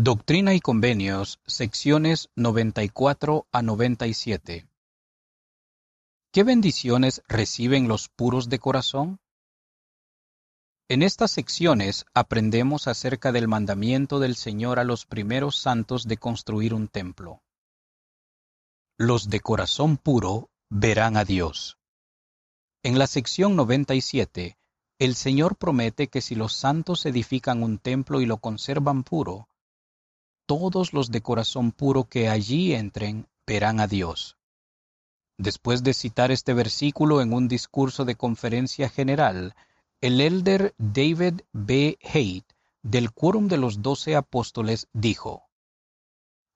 Doctrina y Convenios, secciones 94 a 97. ¿Qué bendiciones reciben los puros de corazón? En estas secciones aprendemos acerca del mandamiento del Señor a los primeros santos de construir un templo. Los de corazón puro verán a Dios. En la sección 97, el Señor promete que si los santos edifican un templo y lo conservan puro, todos los de corazón puro que allí entren verán a Dios. Después de citar este versículo en un discurso de conferencia general, el elder David B. Haight, del Quórum de los Doce Apóstoles, dijo,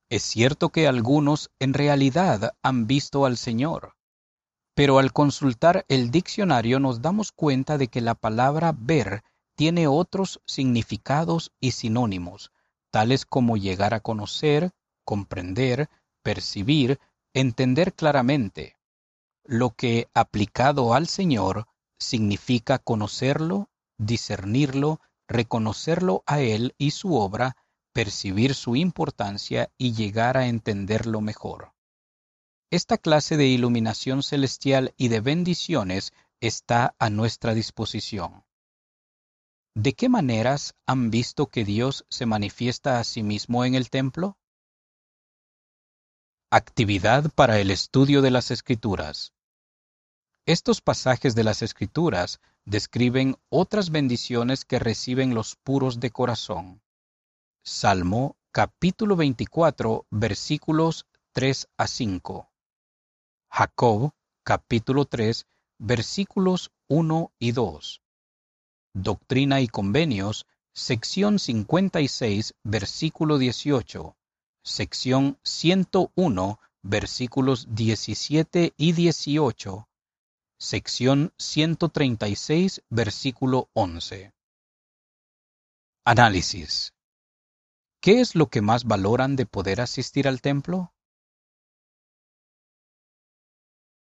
Es cierto que algunos en realidad han visto al Señor, pero al consultar el diccionario nos damos cuenta de que la palabra ver tiene otros significados y sinónimos, tales como llegar a conocer, comprender, percibir, entender claramente, lo que, aplicado al Señor, significa conocerlo, discernirlo, reconocerlo a Él y su obra, percibir su importancia y llegar a entenderlo mejor. Esta clase de iluminación celestial y de bendiciones está a nuestra disposición. ¿De qué maneras han visto que Dios se manifiesta a sí mismo en el templo? Actividad para el estudio de las Escrituras. Estos pasajes de las Escrituras describen otras bendiciones que reciben los puros de corazón. Salmo capítulo 24 versículos 3 a 5. Jacob capítulo 3 versículos 1 y 2. Doctrina y Convenios, sección 56, versículo 18, sección 101, versículos 17 y 18, sección 136, versículo 11. Análisis. ¿Qué es lo que más valoran de poder asistir al templo?